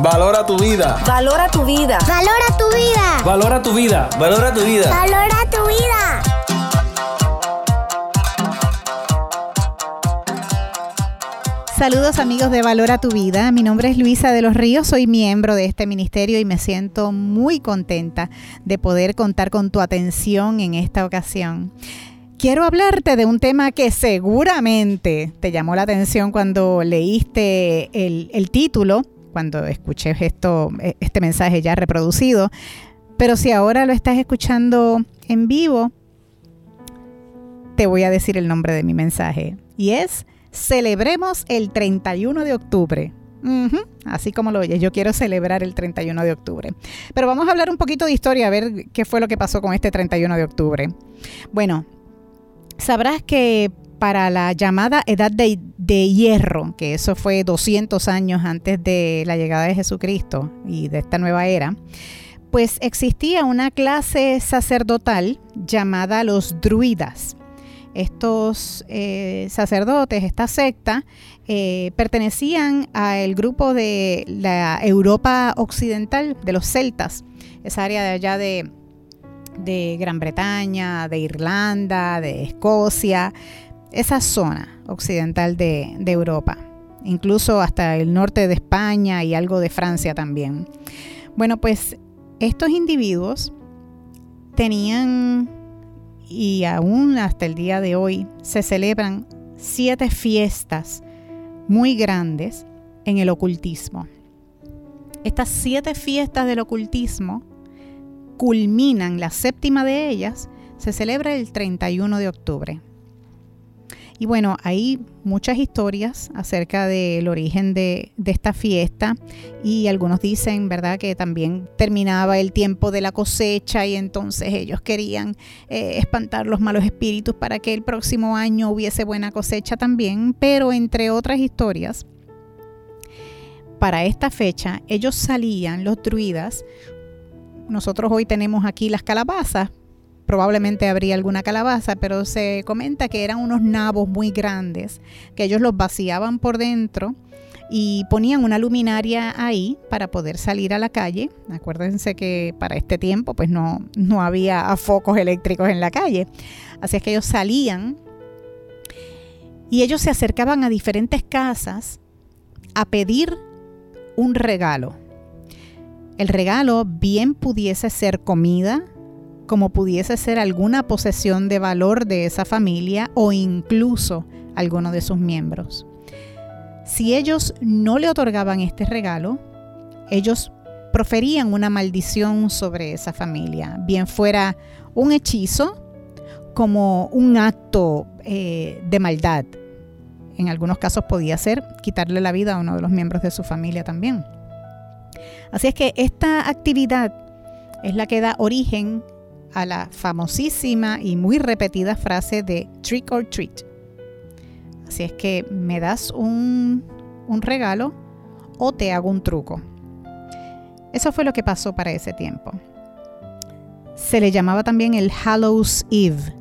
Valora tu vida. Valora tu vida. Valora tu vida. Valora tu vida. Valora tu vida. Valora tu vida. Saludos amigos de Valora tu Vida, mi nombre es Luisa de los Ríos, soy miembro de este ministerio y me siento muy contenta de poder contar con tu atención en esta ocasión. Quiero hablarte de un tema que seguramente te llamó la atención cuando leíste el, el título cuando escuché esto, e, este mensaje ya reproducido. Pero si ahora lo estás escuchando en vivo, te voy a decir el nombre de mi mensaje. Y es Celebremos el 31 de octubre. así como lo oyes, yo quiero celebrar el 31 de octubre. Pero vamos a hablar un poquito de historia, a ver qué fue lo que pasó con este 31 de octubre. Bueno, sabrás que para la llamada edad de, hierro, que eso fue 200 años antes de la llegada de Jesucristo y de esta nueva era, pues existía una clase sacerdotal llamada los druidas. Estos eh, sacerdotes, esta secta, eh, pertenecían al grupo de la Europa occidental, de los celtas, esa área de allá de, de Gran Bretaña, de Irlanda, de Escocia, esa zona occidental de, Europa, incluso hasta el norte de España y algo de Francia también. Bueno, pues estos individuos tenían, y aún hasta el día de hoy, se celebran siete fiestas muy grandes en el ocultismo. Estas siete fiestas del ocultismo culminan, la séptima de ellas se celebra el 31 de octubre. Y bueno, hay muchas historias acerca del origen de, esta fiesta. Y algunos dicen, ¿verdad?, que también terminaba el tiempo de la cosecha y entonces ellos querían eh, espantar los malos espíritus para que el próximo año hubiese buena cosecha también, pero entre otras historias, para esta fecha ellos salían, los druidas, nosotros hoy tenemos aquí las calabazas, probablemente habría alguna calabaza, pero se comenta que eran unos nabos muy grandes, que ellos los vaciaban por dentro y ponían una luminaria ahí para poder salir a la calle. Acuérdense que para este tiempo pues no, no había focos eléctricos en la calle. Así es que ellos salían y ellos se acercaban a diferentes casas a pedir un regalo. El regalo bien pudiese ser comida, como pudiese ser alguna posesión de valor de esa familia o incluso alguno de sus miembros. Si ellos no le otorgaban este regalo, ellos proferían una maldición sobre esa familia, bien fuera un hechizo como un acto eh, de maldad. En algunos casos podía ser quitarle la vida a uno de los miembros de su familia también. Así es que esta actividad es la que da origen a la famosísima y muy repetida frase de trick or treat. Así es que me das un, regalo o te hago un truco. Eso fue lo que pasó para ese tiempo. Se le llamaba también el Hallows Eve,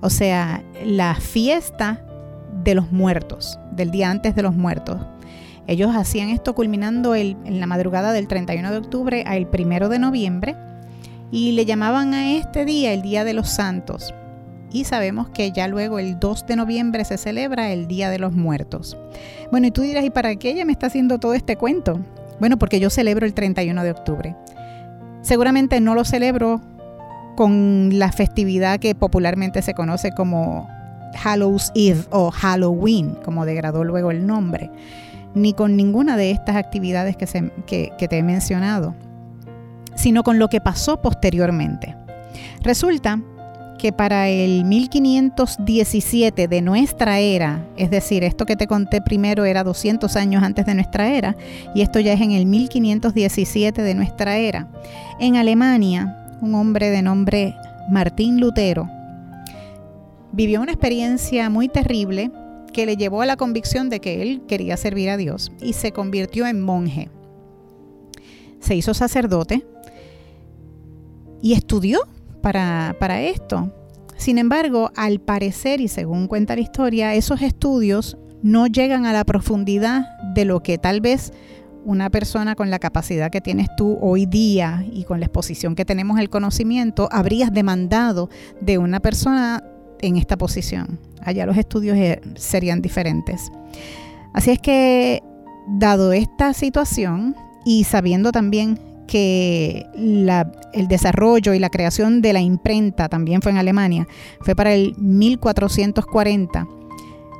o sea, la fiesta de los muertos, del día antes de los muertos. Ellos hacían esto culminando en la madrugada del 31 de octubre al 1 de noviembre y le llamaban a este día el Día de los Santos. Y sabemos que ya luego el 2 de noviembre se celebra el Día de los Muertos. Bueno, y tú dirás, ¿y para qué ella me está haciendo todo este cuento? Bueno, porque yo celebro el 31 de octubre. Seguramente no lo celebro con la festividad que popularmente se conoce como Hallows Eve o Halloween, como degradó luego el nombre, ni con ninguna de estas actividades que, se, que te he mencionado sino con lo que pasó posteriormente. Resulta que para el 1517 de nuestra era, es decir, esto que te conté primero era 200 años antes de nuestra era, y esto ya es en el 1517 de nuestra era, en Alemania, un hombre de nombre Martín Lutero vivió una experiencia muy terrible que le llevó a la convicción de que él quería servir a Dios y se convirtió en monje. Se hizo sacerdote, y estudió para, esto. Sin embargo, al parecer, y según cuenta la historia, esos estudios no llegan a la profundidad de lo que tal vez una persona con la capacidad que tienes tú hoy día y con la exposición que tenemos al conocimiento, habrías demandado de una persona en esta posición. Allá los estudios eh, serían diferentes. Así es que, dado esta situación y sabiendo también que el desarrollo y la creación de la imprenta también fue en Alemania, fue para el 1440,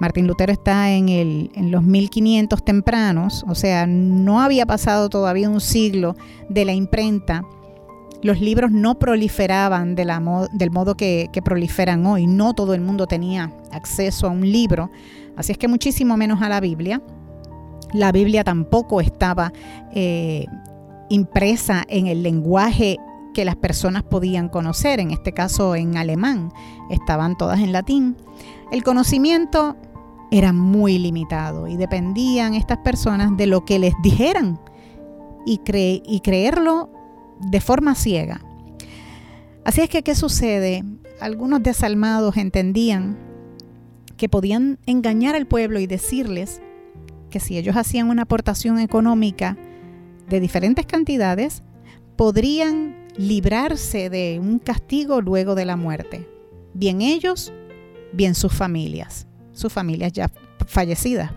Martín Lutero está en, el, en los 1500 tempranos, o sea, no había pasado todavía un siglo de la imprenta. Los libros no proliferaban del modo que, proliferan hoy. No todo el mundo tenía acceso a un libro, así es que muchísimo menos a la Biblia. La Biblia tampoco estaba eh, impresa en el lenguaje que las personas podían conocer, en este caso en alemán, estaban todas en latín. El conocimiento era muy limitado y dependían estas personas de lo que les dijeran y, y creerlo de forma ciega. Así es que, ¿qué sucede? Algunos desalmados entendían que podían engañar al pueblo y decirles que si ellos hacían una aportación económica de diferentes cantidades, podrían librarse de un castigo luego de la muerte. Bien ellos, bien sus familias sus familias ya fallecidas.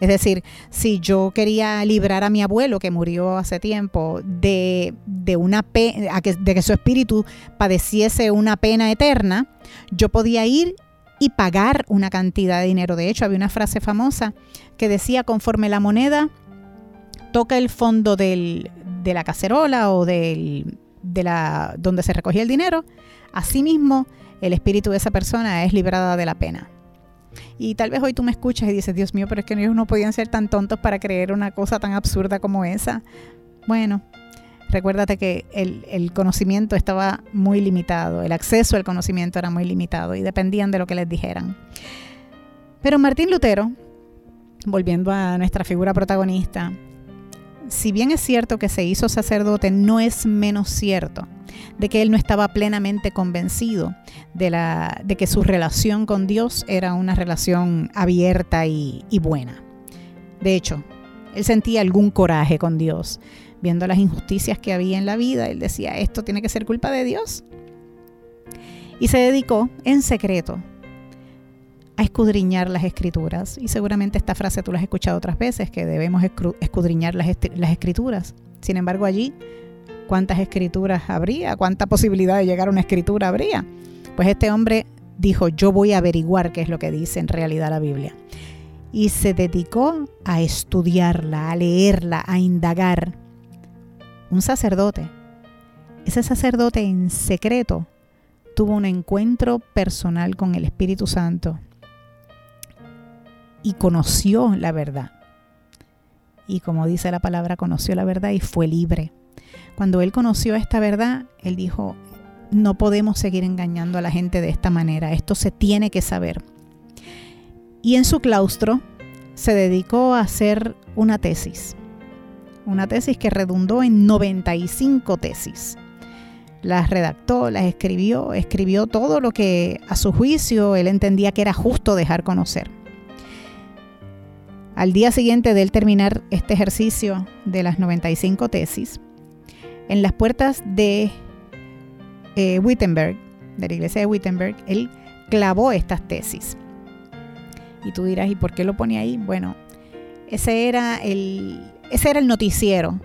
Es decir, si yo quería librar a mi abuelo que murió hace tiempo de, una de que su espíritu padeciese una pena eterna, yo podía ir y pagar una cantidad de dinero. De hecho, había una frase famosa que decía, conforme la moneda toca el fondo de la cacerola o de la, donde se recogía el dinero, asimismo el espíritu de esa persona es librada de la pena. Y tal vez hoy tú me escuchas y dices, Dios mío, pero es que ellos no podían ser tan tontos para creer una cosa tan absurda como esa. Bueno, recuérdate que el, conocimiento estaba muy limitado, el acceso al conocimiento era muy limitado y dependían de lo que les dijeran. Pero Martín Lutero, volviendo a nuestra figura protagonista, si bien es cierto que se hizo sacerdote, no es menos cierto de que él no estaba plenamente convencido de, la, de que su relación con Dios era una relación abierta y, y buena. De hecho, él sentía algún coraje con Dios, viendo las injusticias que había en la vida. Él decía, esto tiene que ser culpa de Dios. Y se dedicó en secreto a escudriñar las escrituras. Y seguramente esta frase tú la has escuchado otras veces, que debemos escudriñar las, las escrituras. Sin embargo, allí cuántas escrituras habría, cuánta posibilidad de llegar a una escritura habría. Pues este hombre dijo, yo voy a averiguar qué es lo que dice en realidad la Biblia. Y se dedicó a estudiarla, a leerla, a indagar. Un sacerdote. Ese sacerdote en secreto tuvo un encuentro personal con el Espíritu Santo y conoció la verdad. Y como dice la palabra, conoció la verdad y fue libre. Cuando él conoció esta verdad, él dijo, no podemos seguir engañando a la gente de esta manera, esto se tiene que saber. Y en su claustro se dedicó a hacer una tesis, una tesis que redundó en 95 tesis. Las redactó, las escribió, escribió todo lo que a su juicio él entendía que era justo dejar conocer. Al día siguiente de él terminar este ejercicio de las 95 tesis, en las puertas de eh, Wittenberg, de la iglesia de Wittenberg, él clavó estas tesis. Y tú dirás, ¿y por qué lo pone ahí? Bueno, ese era el, ese era el noticiero.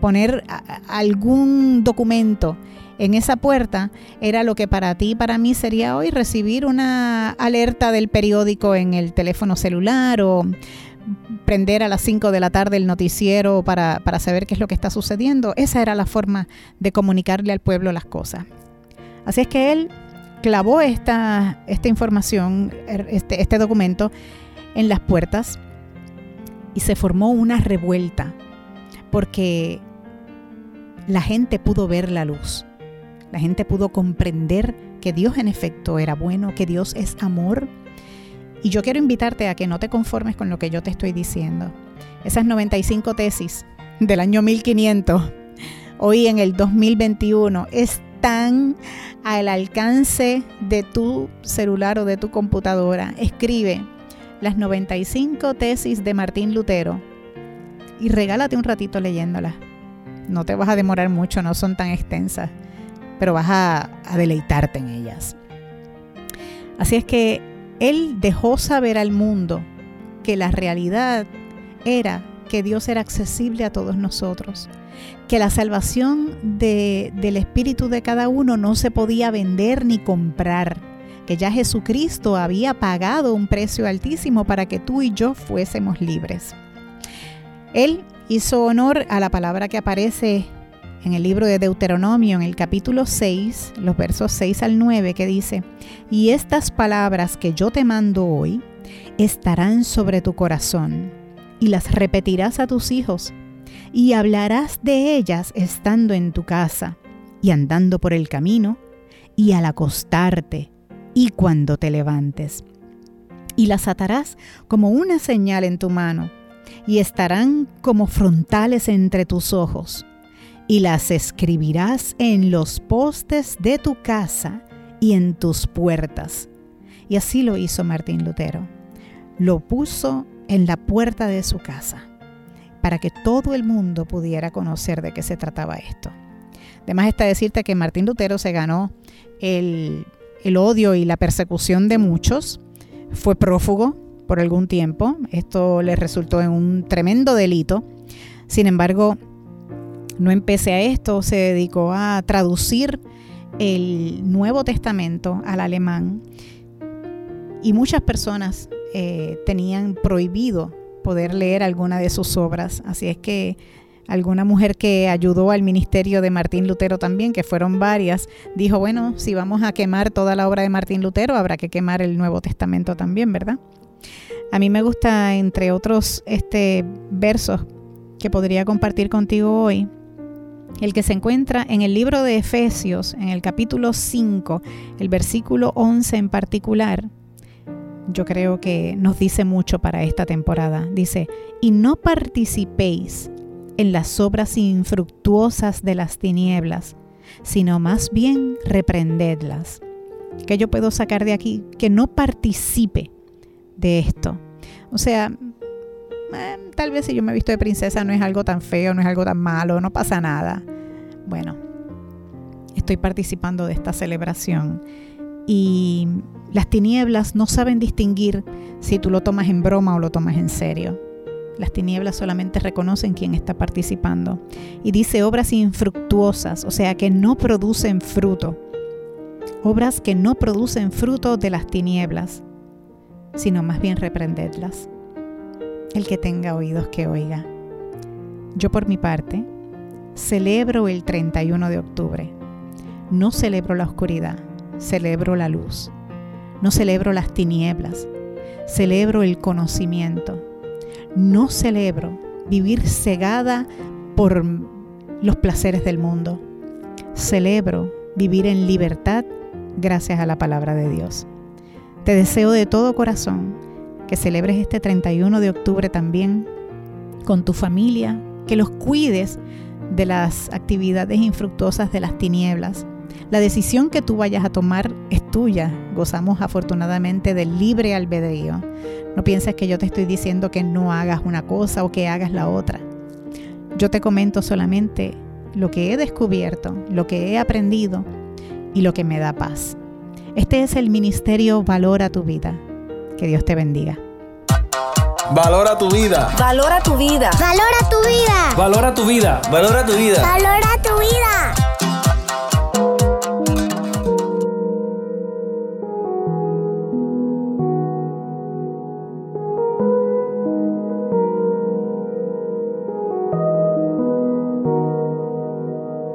Poner algún documento en esa puerta era lo que para ti y para mí sería hoy recibir una alerta del periódico en el teléfono celular o prender a las 5 de la tarde el noticiero para, saber qué es lo que está sucediendo. Esa era la forma de comunicarle al pueblo las cosas. Así es que él clavó esta, esta información, er, este, este documento, en las puertas y se formó una revuelta porque la gente pudo ver la luz. La gente pudo comprender que Dios en efecto era bueno, que Dios es amor, y yo quiero invitarte a que no te conformes con lo que yo te estoy diciendo. Esas 95 tesis del año 1500, hoy en el 2021, están al alcance de tu celular o de tu computadora. Escribe las 95 tesis de Martín Lutero y regálate un ratito leyéndolas. No te vas a demorar mucho, no son tan extensas, pero vas a, a deleitarte en ellas. Así es que él dejó saber al mundo que la realidad era que Dios era accesible a todos nosotros, que la salvación del espíritu de cada uno no se podía vender ni comprar, que ya Jesucristo había pagado un precio altísimo para que tú y yo fuésemos libres. Él hizo honor a la palabra que aparece en el libro de Deuteronomio, en el capítulo 6, los versos 6 al 9, que dice, y estas palabras que yo te mando hoy estarán sobre tu corazón, y las repetirás a tus hijos, y hablarás de ellas estando en tu casa, y andando por el camino, y al acostarte, y cuando te levantes. Y las atarás como una señal en tu mano, y estarán como frontales entre tus ojos y las escribirás en los postes de tu casa y en tus puertas. Y así lo hizo Martín Lutero. Lo puso en la puerta de su casa para que todo el mundo pudiera conocer de qué se trataba esto. Además está decirte que Martín Lutero se ganó el, el odio y la persecución de muchos, fue prófugo por algún tiempo, esto le resultó en un tremendo delito, sin embargo, no empecé a esto, se dedicó a traducir el Nuevo Testamento al alemán y muchas personas eh, tenían prohibido poder leer alguna de sus obras. Así es que alguna mujer que ayudó al ministerio de Martín Lutero también, que fueron varias, dijo, bueno, si vamos a quemar toda la obra de Martín Lutero, habrá que quemar el Nuevo Testamento también, ¿verdad? A mí me gusta, entre otros este, versos que podría compartir contigo hoy, el que se encuentra en el libro de Efesios, en el capítulo 5, el versículo 11 en particular, yo creo que nos dice mucho para esta temporada. Dice, y no participéis en las obras infructuosas de las tinieblas, sino más bien reprendedlas. ¿Qué yo puedo sacar de aquí? Que no participe de esto. O sea, eh, tal vez si yo me he visto de princesa no es algo tan feo, no es algo tan malo, no pasa nada. Bueno, estoy participando de esta celebración y las tinieblas no saben distinguir si tú lo tomas en broma o lo tomas en serio. Las tinieblas solamente reconocen quién está participando. Y dice obras infructuosas, o sea, que no producen fruto. Obras que no producen fruto de las tinieblas, sino más bien reprendedlas el que tenga oídos que oiga. Yo por mi parte celebro el 31 de octubre. No celebro la oscuridad, celebro la luz. No celebro las tinieblas, celebro el conocimiento. No celebro vivir cegada por los placeres del mundo. Celebro vivir en libertad gracias a la palabra de Dios. Te deseo de todo corazón que celebres este 31 de octubre también con tu familia, que los cuides de las actividades infructuosas de las tinieblas. La decisión que tú vayas a tomar es tuya. Gozamos afortunadamente del libre albedrío. No pienses que yo te estoy diciendo que no hagas una cosa o que hagas la otra. Yo te comento solamente lo que he descubierto, lo que he aprendido y lo que me da paz. Este es el ministerio Valora tu vida. Que Dios te bendiga. Valora tu vida. Valora tu vida. Valora tu vida. Valora tu vida. Valora tu vida. Valora tu vida.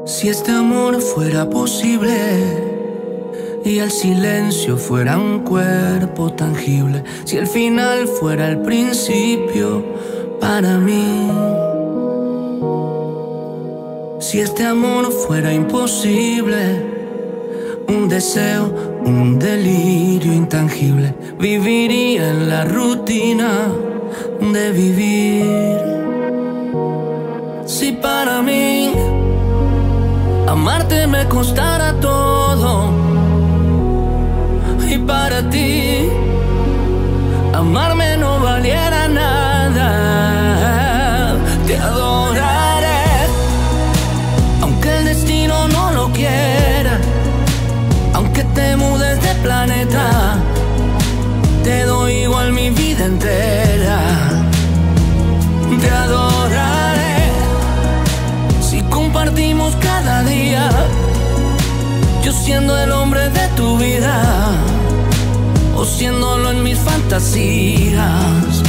Si este amor fuera posible y el silencio fuera un cuerpo tangible, si el final fuera el principio para mí. Si este amor fuera imposible, un deseo, un delirio intangible, viviría en la rutina de vivir. Si para mí amarte me costara todo y para ti amarme no valiera nada. Te adoraré, aunque el destino no lo quiera, aunque te mudes de planeta, te doy igual mi vida entera. Te adoraré si compartimos cada día, yo siendo el hombre conociéndolo en mis fantasías.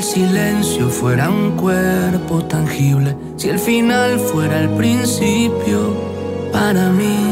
el silencio fuera un cuerpo tangible, si el final fuera el principio para mí.